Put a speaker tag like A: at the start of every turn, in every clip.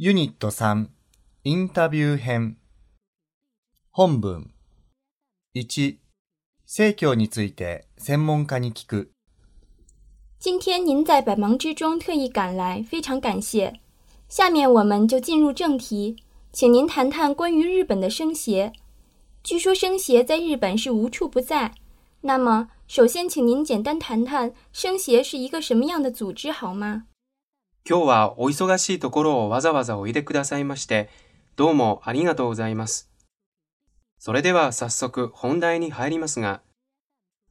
A: ユニット3インタビュー編本文1聖教について専門家に聞く
B: 今天您在百忙之中特意赶来，非常感谢。下面我们就进入正题，请您谈谈关于日本的生邪。据说生邪在日本是无处不在，那么首先请您简单谈谈生邪是一个什么样的组织好吗？
C: 今日はお忙しいところをわざわざおいでくださいまして、どうもありがとうございます。それでは早速本題に入りますが、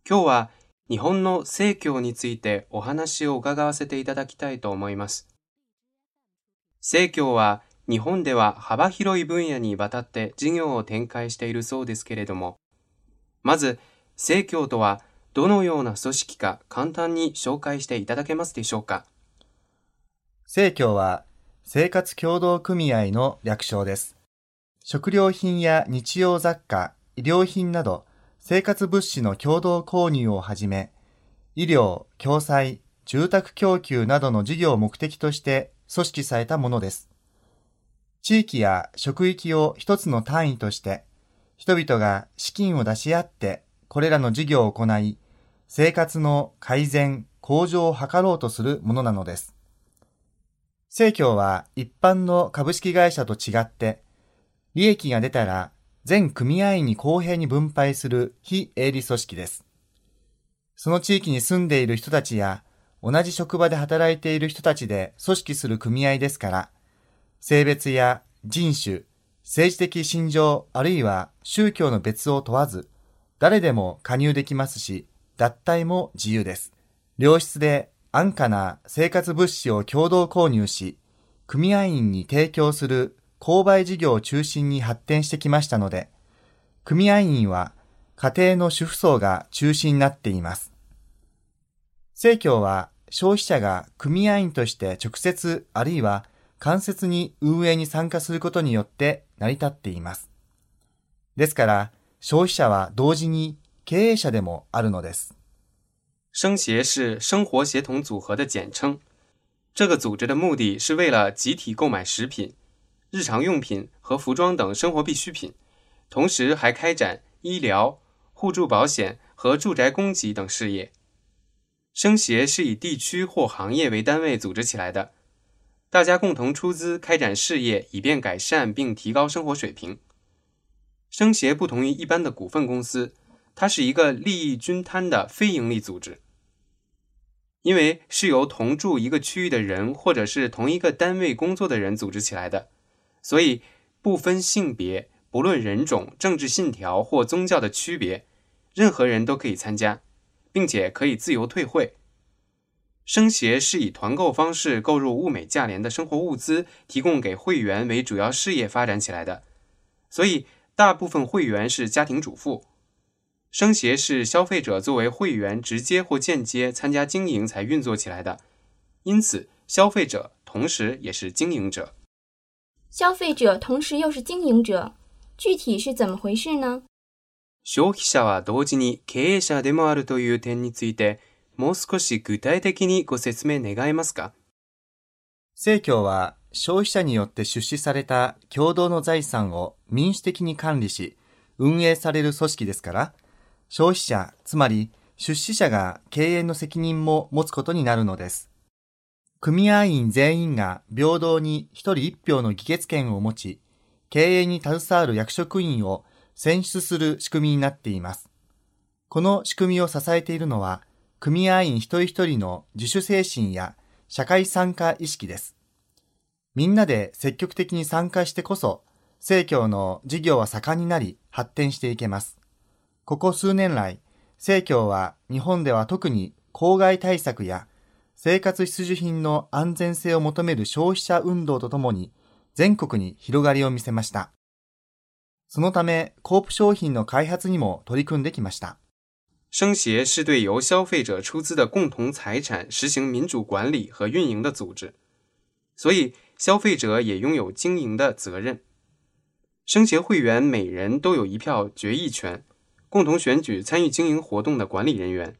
C: 今日は日本の正教についてお話を伺わせていただきたいと思います。正教は日本では幅広い分野にわたって事業を展開しているそうですけれども、まず、正教とはどのような組織か簡単に紹介していただけますでしょうか。
A: 生協は生活協同組合の略称です。食料品や日用雑貨、医療品など生活物資の共同購入をはじめ、医療、共済、住宅供給などの事業を目的として組織されたものです。地域や職域を一つの単位として、人々が資金を出し合ってこれらの事業を行い、生活の改善、向上を図ろうとするものなのです。生協は一般の株式会社と違って、利益が出たら全組合員に公平に分配する非営利組織です。その地域に住んでいる人たちや、同じ職場で働いている人たちで組織する組合ですから、性別や人種、政治的信条あるいは宗教の別を問わず、誰でも加入できますし、脱退も自由です。良質で安価な生活物資を共同購入し、組合員に提供する購買事業を中心に発展してきましたので、組合員は家庭の主婦層が中心になっています。生協は消費者が組合員として直接あるいは間接に運営に参加することによって成り立っています。ですから、消費者は同時に経営者でもあるのです。
C: 生协是生活协同组合的简称。这个组织的目的是为了集体购买食品、日常用品和服装等生活必需品，同时还开展医疗、互助保险和住宅供给等事业。生协是以地区或行业为单位组织起来的，大家共同出资开展事业，以便改善并提高生活水平。生协不同于一般的股份公司。它是一个利益均摊的非营利组织，因为是由同住一个区域的人或者是同一个单位工作的人组织起来的，所以不分性别、不论人种、政治信条或宗教的区别，任何人都可以参加，并且可以自由退会。生协是以团购方式购入物美价廉的生活物资，提供给会员为主要事业发展起来的，所以大部分会员是家庭主妇。生协是消费者作为会员直接或间接参加经营才运作起来的，因此消费者同时也是经营者。
B: 消费者同时又是经营者，具体是怎么回事呢？
C: 消費者は同時に経営者でもあるという点について、もう少し具体的にご説明願えますか？
A: 政教は消費者によって出資された共同の財産を民主的に管理し、運営される組織ですから。 消費者、つまり出資者が経営の責任も持つことになるのです。組合員全員が平等に一人一票の議決権を持ち、経営に携わる役職員を選出する仕組みになっています。この仕組みを支えているのは、組合員一人一人の自主精神や社会参加意識です。みんなで積極的に参加してこそ、政教の事業は盛んになり発展していけます。ここ数年来、政教は日本では特に公害対策や生活必需品の安全性を求める消費者運動とともに全国に広がりを見せました。そのため、コープ商品の開発にも取り組んできました。
C: 生协是对由消费者出资的共同财产实行民主管理和运营的组织，所以消费者也拥有经营的责任。生协会员每人都有一票决议权。共同选举参与经营活动的管理人员，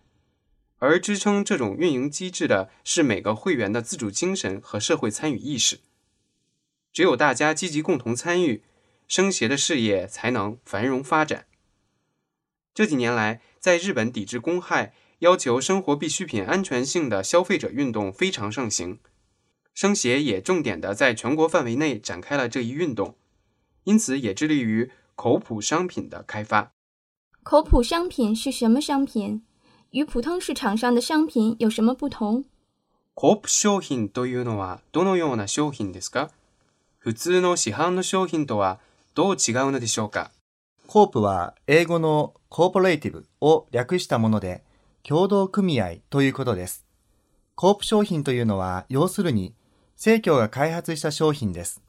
C: 而支撑这种运营机制的是每个会员的自主精神和社会参与意识。只有大家积极共同参与，生协的事业才能繁荣发展。这几年来，在日本抵制公害、要求生活必需品安全性的消费者运动非常盛行，生协也重点的在全国范围内展开了这一运动，因此也致力于口普商品的开发。
B: 口普商品是什么商品？与普通市场上的商品有什么不同？
C: コープ商品というのはどのような商品ですか？普通の市販の商品とはどう違うのでしょうか？
A: コープは英語のコーポレーティブを略したもので、共同組合ということです。コープ商品というのは、要するに、生協が開発した商品です。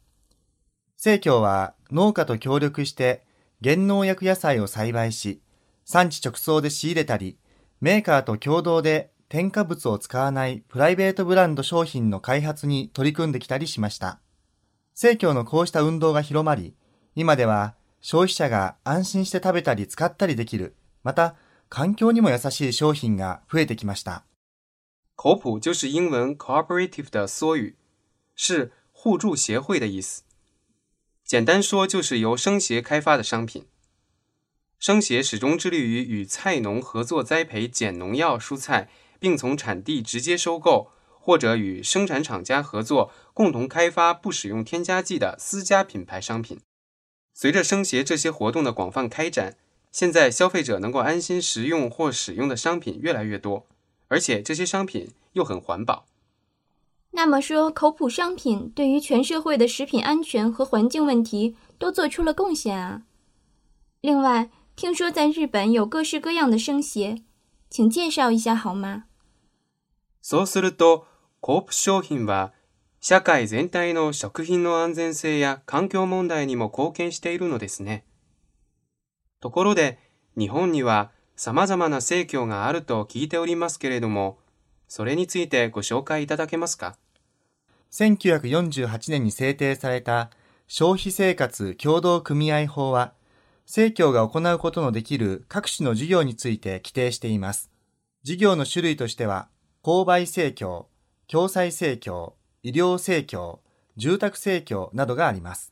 A: 生協は農家と協力して原農薬野菜を栽培し、産地直送で仕入れたり、メーカーと共同で添加物を使わないプライベートブランド商品の開発に取り組んできたりしました。生協のこうした運動が広まり、今では消費者が安心して食べたり使ったりできる、また環境にも優しい商品が増えてきました。
C: 口普就是英文 cooperative 的缩语，是互助协会的意思。简单说，就是由生协开发的商品。生协始终致力于与菜农合作栽培减农药蔬菜，并从产地直接收购，或者与生产厂家合作，共同开发不使用添加剂的私家品牌商品。随着生协这些活动的广泛开展，现在消费者能够安心食用或使用的商品越来越多，而且这些商品又很环保。
B: 那么说，口普商品对于全社会的食品安全和环境问题都做出了贡献啊！另外，听说在日本有各式各样的生鞋，请介绍一下好吗？
C: そうすると、コープ商品は社会全体の食品の安全性や環境問題にも貢献しているのですね。ところで、日本には様々な生協があると聞いておりますけれども、 それについてご紹介いただけますか
A: ?1948 年に制定された消費生活協同組合法は、生協が行うことのできる各種の事業について規定しています。事業の種類としては、購買生協、共済生協、医療生協、住宅生協などがあります。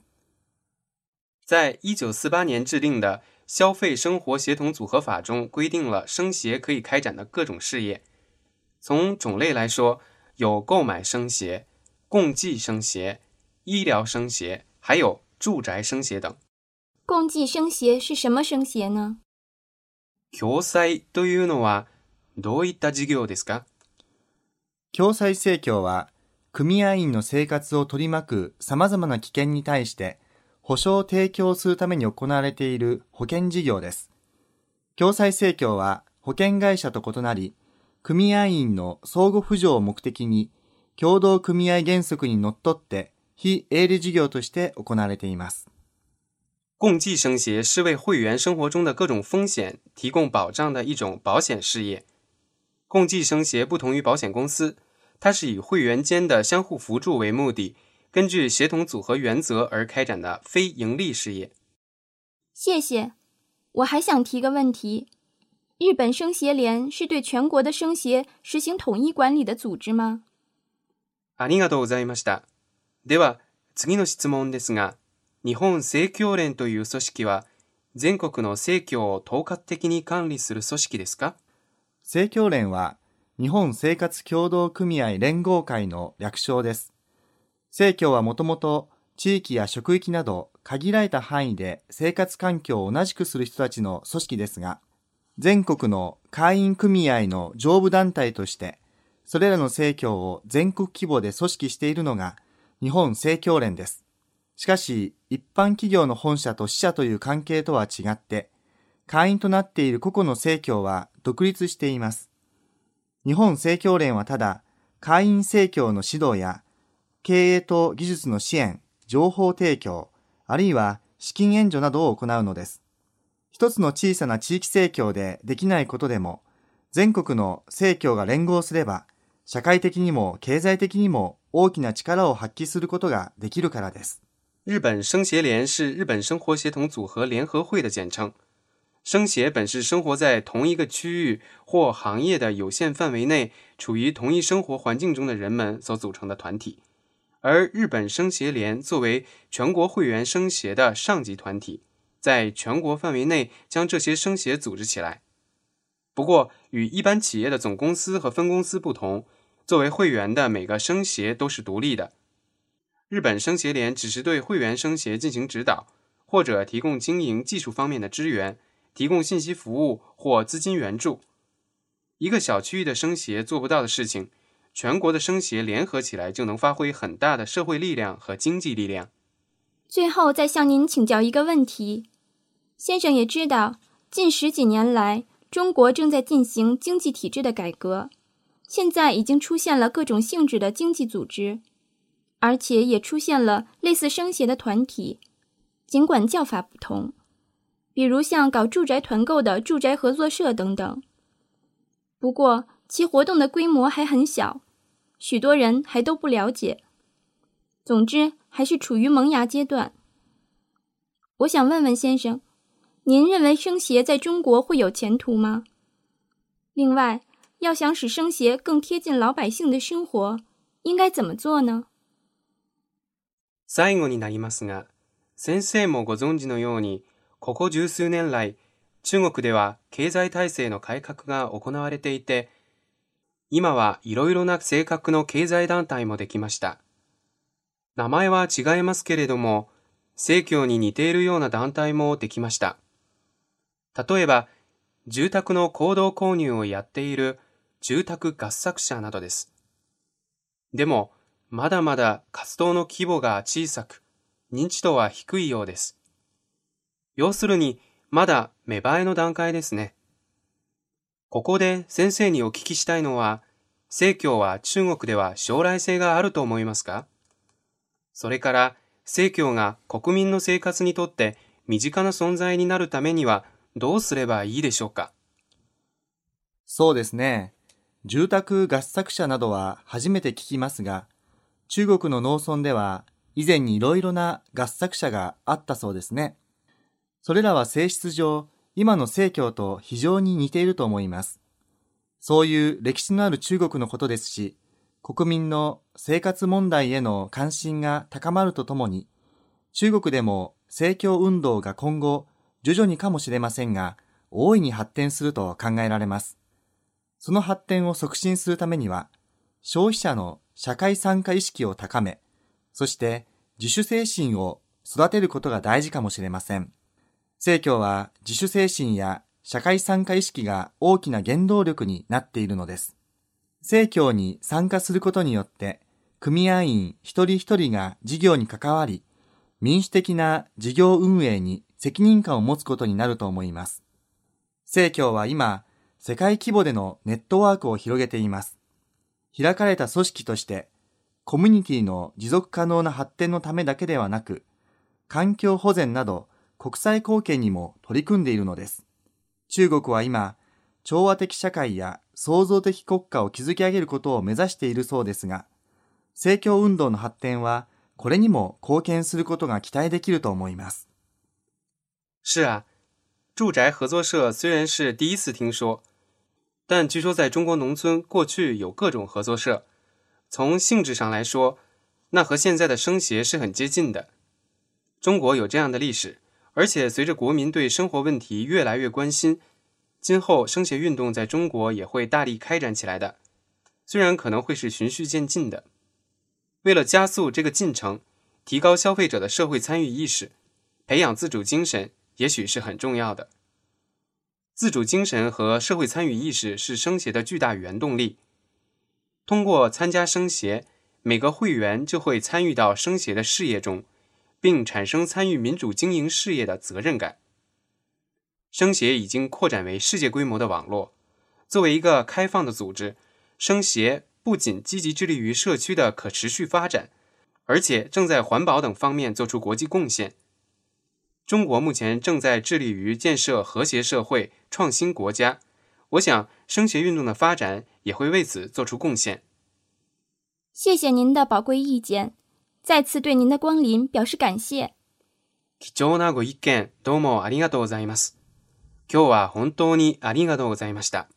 C: 在1948年制定的消费生活协同组合法中规定了生协可以开展的各种事业。从种类来说，有购买生协、共济生协、医疗生协，还有住宅生协等。
B: 共济生协是什么生协呢？
C: 共済というのはどういった事業ですか？
A: 共済生協は組合員の生活を取り巻く様々な危険に対して保障を提供するために行われている保険事業です。共済生協は保険会社と異なり、組合員の相互扶助を目的に共同組合原則にのっとって非営利事業として行われています。
C: 共济生协是为会员生活中的各种风险提供保障的一种保险事业。共济生协不同于保险公司，它是以会员间的相互扶助为目的，根据协同组合原则而开展的非盈利事业。
B: 谢谢。我还想提个问题： 日本生协联是对全国的生协实行统一管理的组织吗？
C: ありがとうございました。では次の質問ですが。日本生協連という組織は全国の生協を統括的に管理する組織ですか
A: 生協連は日本生活協同組合連合会の略称です。生協はもともと地域や職域など限られた範囲で生活環境を同じくする人たちの組織ですが、全国の会員組合の上部団体として、それらの生協を全国規模で組織しているのが日本生協連です。しかし、一般企業の本社と支社という関係とは違って、会員となっている個々の生協は独立しています。日本生協連はただ、会員生協の指導や、経営と技術の支援、情報提供、あるいは資金援助などを行うのです。一つの小さな地域生協でできないことでも、全国の生協が連合すれば、社会的にも経済的にも大きな力を発揮することができるからです。
C: 日本生协联是日本生活协同组合联合会的简称。生协本是生活在同一个区域或行业的有限范围内，处于同一生活环境中的人们所组成的团体，而日本生协联作为全国会员生协的上级团体，在全国范围内将这些生协组织起来。不过，与一般企业的总公司和分公司不同，作为会员的每个生协都是独立的。日本生协联只是对会员生协进行指导，或者提供经营技术方面的支援，提供信息服务或资金援助。一个小区域的生协做不到的事情，全国的生协联合起来就能发挥很大的社会力量和经济力量。
B: 最后再向您请教一个问题，先生也知道，近十几年来。中国正在进行经济体制的改革，现在已经出现了各种性质的经济组织，而且也出现了类似生协的团体，尽管叫法不同，比如像搞住宅团购的住宅合作社等等。不过其活动的规模还很小，许多人还都不了解。总之，还是处于萌芽阶段。我想问问先生。您认为生协在中国会有前途吗？另外，要想使生协更贴近老百姓的生活，应该怎么做呢？
C: 最後になりますが、先生もご存知のように、ここ十数年来、中国では経済体制の改革が行われていて、今はいろいろな性格の経済団体もできました。 名前は違いますけれども、政教に似ているような団体もできました。例えば、住宅の行動購入をやっている住宅合作者などです。でも、まだまだ活動の規模が小さく、認知度は低いようです。要するに、まだ芽生えの段階ですね。ここで先生にお聞きしたいのは、正教は中国では将来性があると思いますか？それから、正教が国民の生活にとって身近な存在になるためにはどうすればいいでしょうか？
A: そうですね。住宅合作者などは初めて聞きますが、中国の農村では以前にいろいろな合作者があったそうですね。それらは性質上、今の正教と非常に似ていると思います。そういう歴史のある中国のことですし、国民の生活問題への関心が高まるとともに、中国でも正教運動が今後徐々にかもしれませんが、大いに発展すると考えられます。その発展を促進するためには、消費者の社会参加意識を高め、そして自主精神を育てることが大事かもしれません。政教は自主精神や社会参加意識が大きな原動力になっているのです。政教に参加することによって、組合員一人一人が事業に関わり、民主的な事業運営に責任感を持つことになると思います。政教は今、世界規模でのネットワークを広げています。開かれた組織として、コミュニティの持続可能な発展のためだけではなく、環境保全など国際貢献にも取り組んでいるのです。中国は今、調和的社会や創造的国家を築き上げることを目指しているそうですが、政教運動の発展はこれにも貢献することが期待できると思います。
C: 是啊，住宅合作社虽然是第一次听说，但据说在中国农村过去有各种合作社。从性质上来说，那和现在的生协是很接近的。中国有这样的历史，而且随着国民对生活问题越来越关心， 今后生协运动在中国也会大力开展起来的。虽然可能会是循序渐进的，为了加速这个进程，提高消费者的社会参与意识，培养自主精神。也许是很重要的。自主精神和社会参与意识是生协的巨大原动力。通过参加生协，每个会员就会参与到生协的事业中，并产生参与民主经营事业的责任感。生协已经扩展为世界规模的网络。作为一个开放的组织，生协不仅积极致力于社区的可持续发展，而且正在环保等方面做出国际贡献。中国目前正在致力于建设和谐社会、创新国家。我想，升学运动的发展也会为此做出贡献。
B: 谢谢您的宝贵意见，再次对您的光临表示感谢。
C: 貴重なご意見どうもありがとうございます。 今日は本当にありがとうございました。